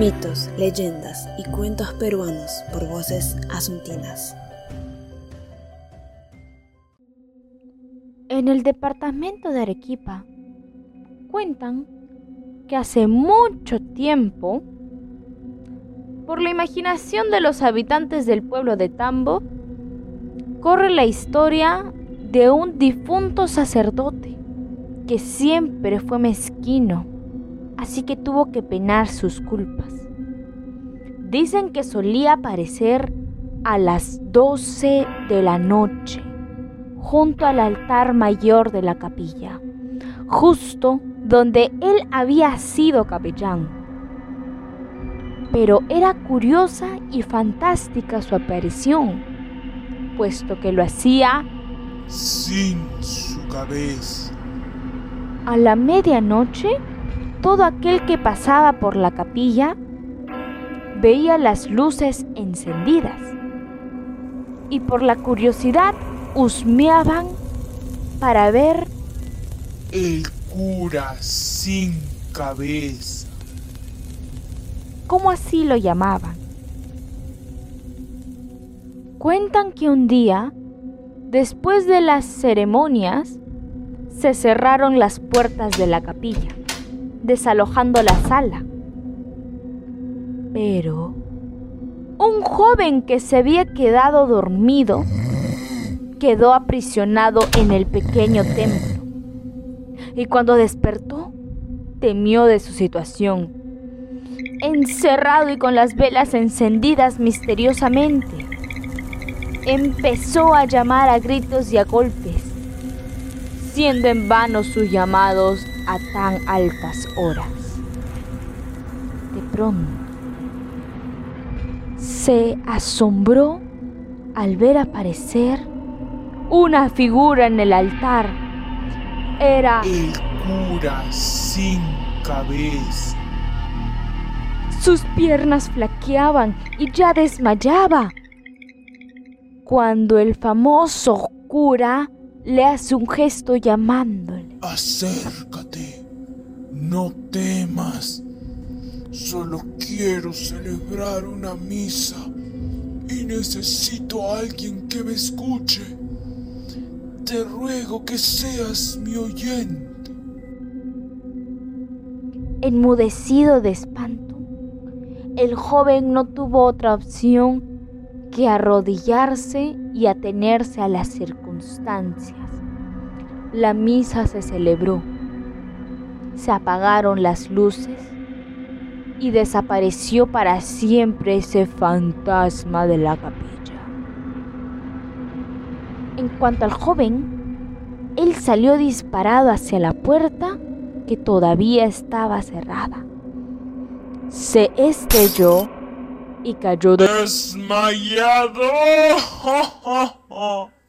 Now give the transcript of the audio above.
Mitos, leyendas y cuentos peruanos por voces asuntinas. En el departamento de Arequipa cuentan que hace mucho tiempo, por la imaginación de los habitantes del pueblo de Tambo, corre la historia de un difunto sacerdote que siempre fue mezquino, así que tuvo que penar sus culpas. Dicen que solía aparecer a las 12 de la noche junto al altar mayor de la capilla, justo donde él había sido capellán. Pero era curiosa y fantástica su aparición, puesto que lo hacía sin su cabeza. A la medianoche, todo aquel que pasaba por la capilla veía las luces encendidas y por la curiosidad husmeaban para ver el cura sin cabeza. ¿Cómo así lo llamaban? Cuentan que un día, después de las ceremonias, se cerraron las puertas de la capilla, desalojando la sala. Pero un joven que se había quedado dormido quedó aprisionado en el pequeño templo. Y cuando despertó, temió de su situación. Encerrado y con las velas encendidas misteriosamente, empezó a llamar a gritos y a golpes, siendo en vano sus llamados a tan altas horas. De pronto, se asombró al ver aparecer una figura en el altar. Era el cura sin cabeza. Sus piernas flaqueaban y ya desmayaba. Cuando el famoso cura le hace un gesto llamándole. Acércate, no temas. Solo quiero celebrar una misa y necesito a alguien que me escuche te ruego que seas mi oyente. Enmudecido de espanto, el joven no tuvo otra opción que arrodillarse y atenerse a las circunstancias. La misa se celebró, se apagaron las luces y desapareció para siempre ese fantasma de la capilla. En cuanto al joven, él salió disparado hacia la puerta que todavía estaba cerrada. Se estrelló y cayó desmayado.